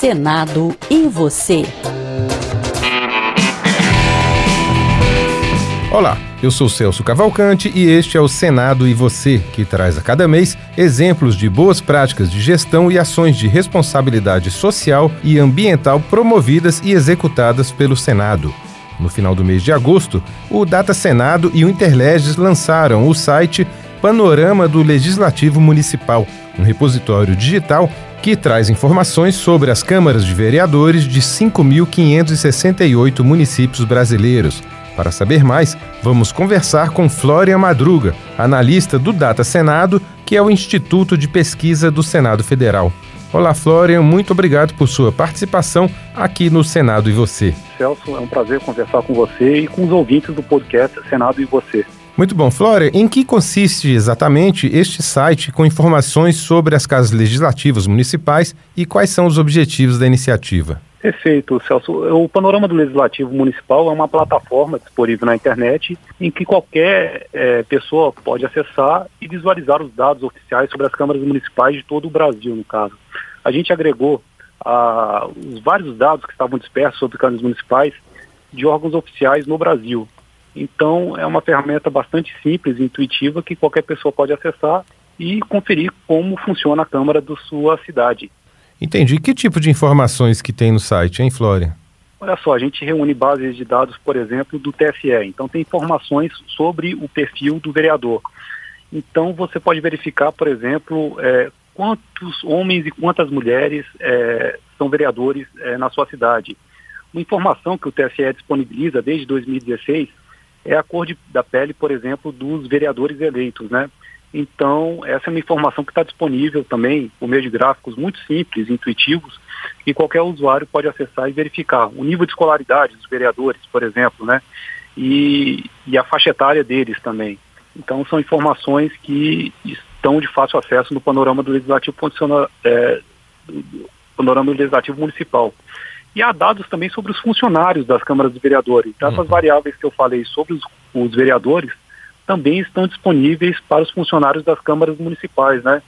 Senado e você. Olá, eu sou Celso Cavalcante e este é o Senado e Você, que traz a cada mês exemplos de boas práticas de gestão e ações de responsabilidade social e ambiental promovidas e executadas pelo Senado. No final do mês de agosto, o Data Senado e o Interleges lançaram o site Panorama do Legislativo Municipal, um repositório digital que traz informações sobre as câmaras de vereadores de 5.568 municípios brasileiros. Para saber mais, vamos conversar com Flória Madruga, analista do Data Senado, que é o Instituto de Pesquisa do Senado Federal. Olá, Flória, muito obrigado por sua participação aqui no Senado e Você. Celso, é um prazer conversar com você e com os ouvintes do podcast Senado e Você. Muito bom. Flória, em que consiste exatamente este site com informações sobre as casas legislativas municipais e quais são os objetivos da iniciativa? Perfeito, Celso. O Panorama do Legislativo Municipal é uma plataforma disponível na internet em que qualquer é, pessoa pode acessar e visualizar os dados oficiais sobre as câmaras municipais de todo o Brasil, no caso. A gente agregou ah, os vários dados que estavam dispersos sobre câmaras municipais de órgãos oficiais no Brasil. Então, é uma ferramenta bastante simples e intuitiva que qualquer pessoa pode acessar e conferir como funciona a Câmara da sua cidade. Entendi. Que tipo de informações que tem no site, hein, Flória? Olha só, a gente reúne bases de dados, por exemplo, do TSE. Então tem informações sobre o perfil do vereador. Então você pode verificar, por exemplo, é, quantos homens e quantas mulheres é, são vereadores é, na sua cidade. Uma informação que o TSE disponibiliza desde 2016 é a cor de, da pele, por exemplo, dos vereadores eleitos, né? Então, essa é uma informação que está disponível também por meio de gráficos muito simples, intuitivos, que qualquer usuário pode acessar e verificar. O nível de escolaridade dos vereadores, por exemplo, né? E, e a faixa etária deles também. Então, são informações que estão de fácil acesso no panorama do Legislativo, é, do panorama do Legislativo Municipal. E há dados também sobre os funcionários das câmaras de vereadores. Então, essas uhum. variáveis que eu falei sobre os, os vereadores também estão disponíveis para os funcionários das câmaras municipais, né?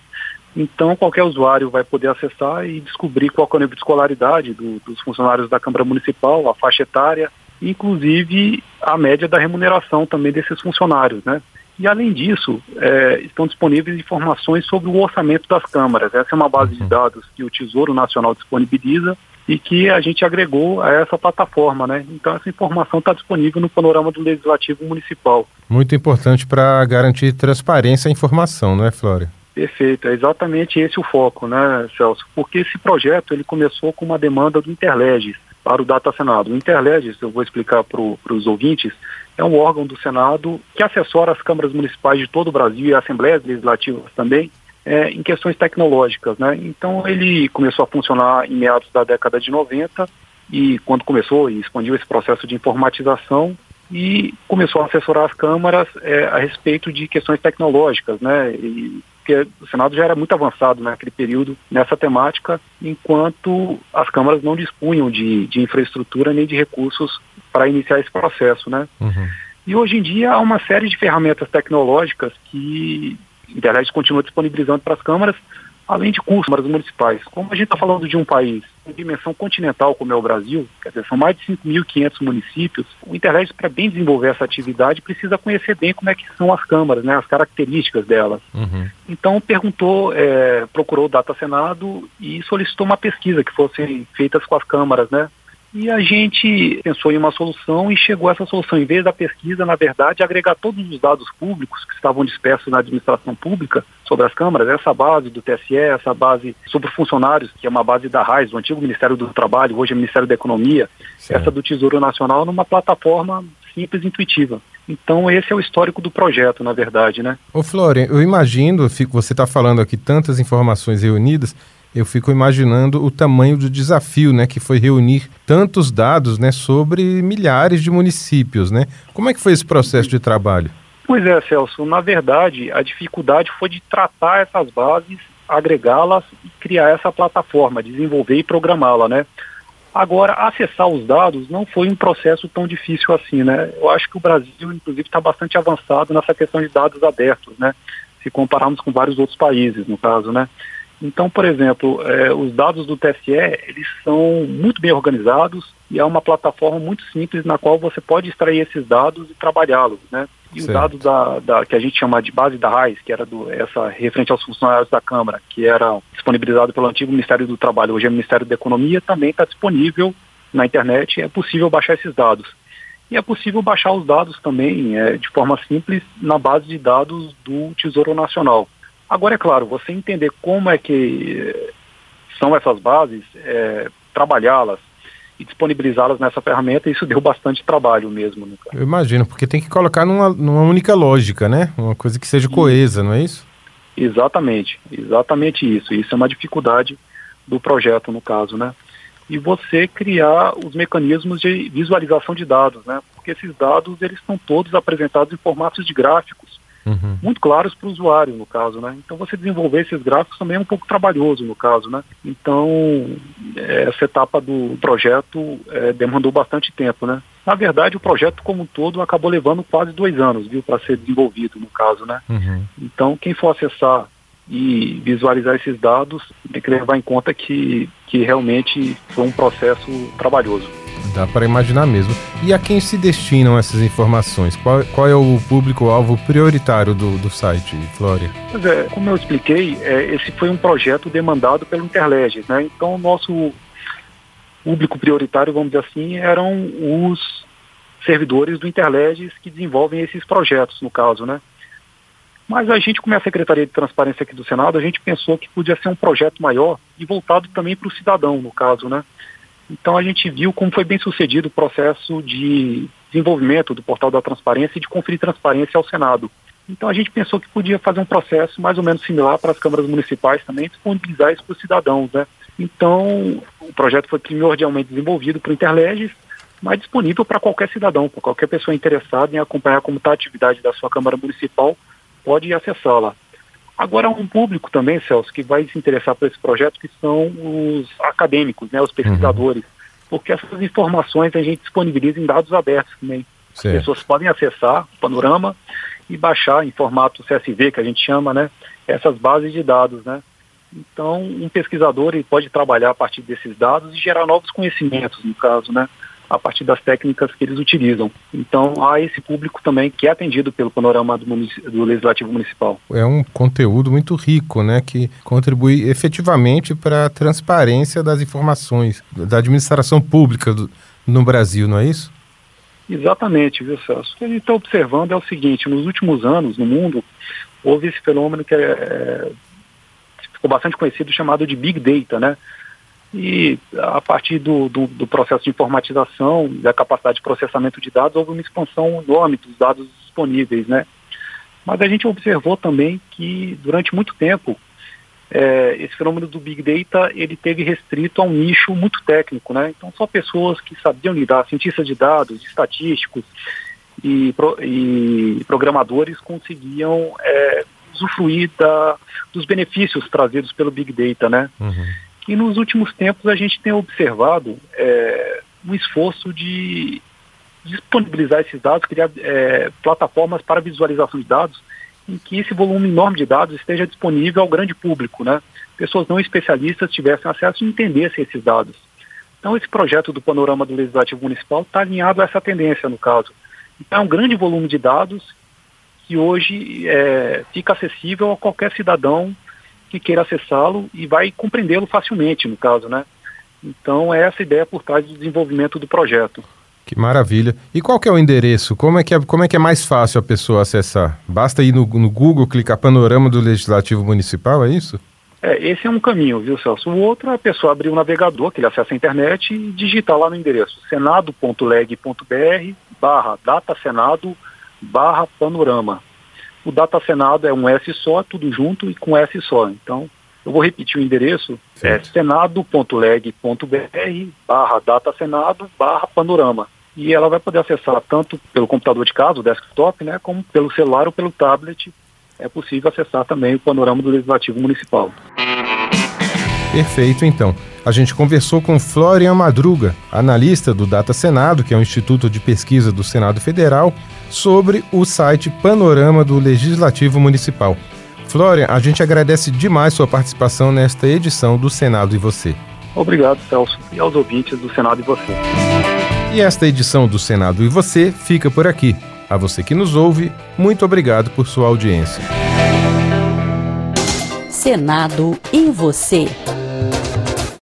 Então, qualquer usuário vai poder acessar e descobrir qual é o nível de escolaridade do, dos funcionários da Câmara Municipal, a faixa etária, inclusive a média da remuneração também desses funcionários, né? E, além disso, é, estão disponíveis informações sobre o orçamento das câmaras. Essa é uma base de uhum. dados que o Tesouro Nacional disponibiliza e que a gente agregou a essa plataforma, né? Então essa informação está disponível no panorama do Legislativo Municipal. Muito importante para garantir transparência à informação, não é, Flória? Perfeito, é exatamente esse o foco, né, Celso? Porque esse projeto ele começou com uma demanda do Interleges para o Data Senado. O Interleges, eu vou explicar para os ouvintes, é um órgão do Senado que assessora as câmaras municipais de todo o Brasil e assembleias legislativas também é, em questões tecnológicas. Né? Então ele começou a funcionar em meados da década de 90 e quando começou e expandiu esse processo de informatização e começou a assessorar as câmaras é, a respeito de questões tecnológicas, né? E, porque o Senado já era muito avançado naquele período nessa temática, enquanto as câmaras não dispunham de, de infraestrutura nem de recursos para iniciar esse processo, né? Uhum. E hoje em dia há uma série de ferramentas tecnológicas que internet continua disponibilizando para as câmaras, além de custos câmaras municipais. Como a gente está falando de um país com dimensão continental como é o Brasil, quer dizer, são mais de 5.500 municípios, o Internet, para bem desenvolver essa atividade, precisa conhecer bem como é que são as câmaras, né, as características delas. Uhum. Então, perguntou, é, procurou o Data Senado e solicitou uma pesquisa que fosse feita com as câmaras, né, e a gente pensou em uma solução e chegou a essa solução. Em vez da pesquisa, na verdade, agregar todos os dados públicos que estavam dispersos na administração pública sobre as câmaras, essa base do TSE, essa base sobre funcionários, que é uma base da RAIS, do antigo Ministério do Trabalho, hoje é Ministério da Economia, essa do Tesouro Nacional, numa plataforma simples e intuitiva. Então esse é o histórico do projeto, na verdade, né? Ô Florian, eu imagino, você está falando aqui tantas informações reunidas, eu fico imaginando o tamanho do desafio, né, que foi reunir tantos dados, né, sobre milhares de municípios, né? Como é que foi esse processo de trabalho? Pois é, Celso. Na verdade, a dificuldade foi de tratar essas bases, agregá-las e criar essa plataforma, desenvolver e programá-la, né? Agora, acessar os dados não foi um processo tão difícil assim, né? Eu acho que o Brasil, inclusive, está bastante avançado nessa questão de dados abertos, né? Se compararmos com vários outros países, no caso, né? Então, por exemplo, é, os dados do TSE, eles são muito bem organizados e é uma plataforma muito simples na qual você pode extrair esses dados e trabalhá-los, né? E certo. os dados da, da, que a gente chama de base da RAIS, que era do, essa referente aos funcionários da Câmara, que era disponibilizado pelo antigo Ministério do Trabalho, hoje é Ministério da Economia, também está disponível na internet, é possível baixar esses dados. E é possível baixar os dados também é, de forma simples na base de dados do Tesouro Nacional. Agora, é claro, você entender como é que são essas bases, é, trabalhá-las e disponibilizá-las nessa ferramenta, isso deu bastante trabalho mesmo. Né, Eu imagino, porque tem que colocar numa, numa única lógica, né? Uma coisa que seja coesa, não é isso? Exatamente, exatamente isso. Isso é uma dificuldade do projeto, no caso, né? E você criar os mecanismos de visualização de dados, né? Porque esses dados, eles estão todos apresentados em formatos de gráficos uhum. muito claros para o usuário, no caso, né? Então você desenvolver esses gráficos também é um pouco trabalhoso, no caso, né? Então é, essa etapa do projeto é, demandou bastante tempo, né? Na verdade, o projeto como um todo acabou levando quase dois anos, viu, para ser desenvolvido, no caso, né? Uhum. Então quem for acessar e visualizar esses dados tem que levar em conta que, que realmente foi um processo trabalhoso. Dá para imaginar mesmo. E a quem se destinam essas informações? Qual, qual é o público-alvo prioritário do, do site, Flória? Pois é, como eu expliquei, é, esse foi um projeto demandado pelo Interleges, né? Então, o nosso público prioritário, vamos dizer assim, eram os servidores do Interleges que desenvolvem esses projetos, no caso, né? Mas a gente, como é a Secretaria de Transparência aqui do Senado, a gente pensou que podia ser um projeto maior e voltado também para o cidadão, no caso, né? Então a gente viu como foi bem sucedido o processo de desenvolvimento do portal da transparência e de conferir transparência ao Senado. Então a gente pensou que podia fazer um processo mais ou menos similar para as câmaras municipais também, disponibilizar isso para os cidadãos. Né? Então o projeto foi primordialmente desenvolvido o Interleges, mas disponível para qualquer cidadão, para qualquer pessoa interessada em acompanhar como está a atividade da sua Câmara Municipal, pode acessá-la. Agora, um público também, Celso, que vai se interessar por esse projeto, que são os acadêmicos, né, os pesquisadores, uhum. porque essas informações a gente disponibiliza em dados abertos também. As pessoas podem acessar o panorama e baixar em formato CSV, que a gente chama, né, essas bases de dados, né. Então, um pesquisador ele pode trabalhar a partir desses dados e gerar novos conhecimentos, no caso, né a partir das técnicas que eles utilizam. Então, há esse público também que é atendido pelo panorama do, do Legislativo Municipal. É um conteúdo muito rico, né, que contribui efetivamente para a transparência das informações da administração pública do, no Brasil, não é isso? Exatamente, viu, Celso? O que a gente está observando é o seguinte, nos últimos anos, no mundo, houve esse fenômeno que é, é ficou bastante conhecido, chamado de Big Data, né? E a partir do, do, do, processo de informatização, da capacidade de processamento de dados, houve uma expansão enorme dos dados disponíveis, né? Mas a gente observou também que durante muito tempo é, esse fenômeno do Big Data ele teve restrito a um nicho muito técnico, né? Então só pessoas que sabiam lidar, cientistas de dados, estatísticos e, pro, e programadores conseguiam é, usufruir da, dos benefícios trazidos pelo Big Data, né? Uhum. E nos últimos tempos a gente tem observado é, um esforço de disponibilizar esses dados, criar é, plataformas para visualização de dados, em que esse volume enorme de dados esteja disponível ao grande público, né? Pessoas não especialistas tivessem acesso e entendessem esses dados. Então, esse projeto do Panorama do Legislativo Municipal está alinhado a essa tendência, no caso. Então, é um grande volume de dados que hoje é, fica acessível a qualquer cidadão que queira acessá-lo e vai compreendê-lo facilmente, no caso, né? Então, é essa ideia por trás do desenvolvimento do projeto. Que maravilha. E qual que é o endereço? Como é que é, como é, que é mais fácil a pessoa acessar? Basta ir no, no Google, clicar Panorama do Legislativo Municipal, é isso? É, esse é um caminho, viu, Celso? O outro é a pessoa abrir o um navegador, que ele acessa a internet e digitar lá no endereço senado.leg.br barra datasenado barra panorama. O Data Senado é um S só, tudo junto e com S só. Então, eu vou repetir o endereço, é certo. é senado.leg.br barra datasenado barra panorama. E ela vai poder acessar tanto pelo computador de casa, o desktop, né, como pelo celular ou pelo tablet. É possível acessar também o panorama do Legislativo Municipal. Perfeito, então. A gente conversou com Florian Madruga, analista do Data Senado, que é um instituto de pesquisa do Senado Federal, sobre o site Panorama do Legislativo Municipal. Florian, a gente agradece demais sua participação nesta edição do Senado e Você. Obrigado, Celso, e aos ouvintes do Senado e Você. E esta edição do Senado e Você fica por aqui. A você que nos ouve, muito obrigado por sua audiência. Senado e Você.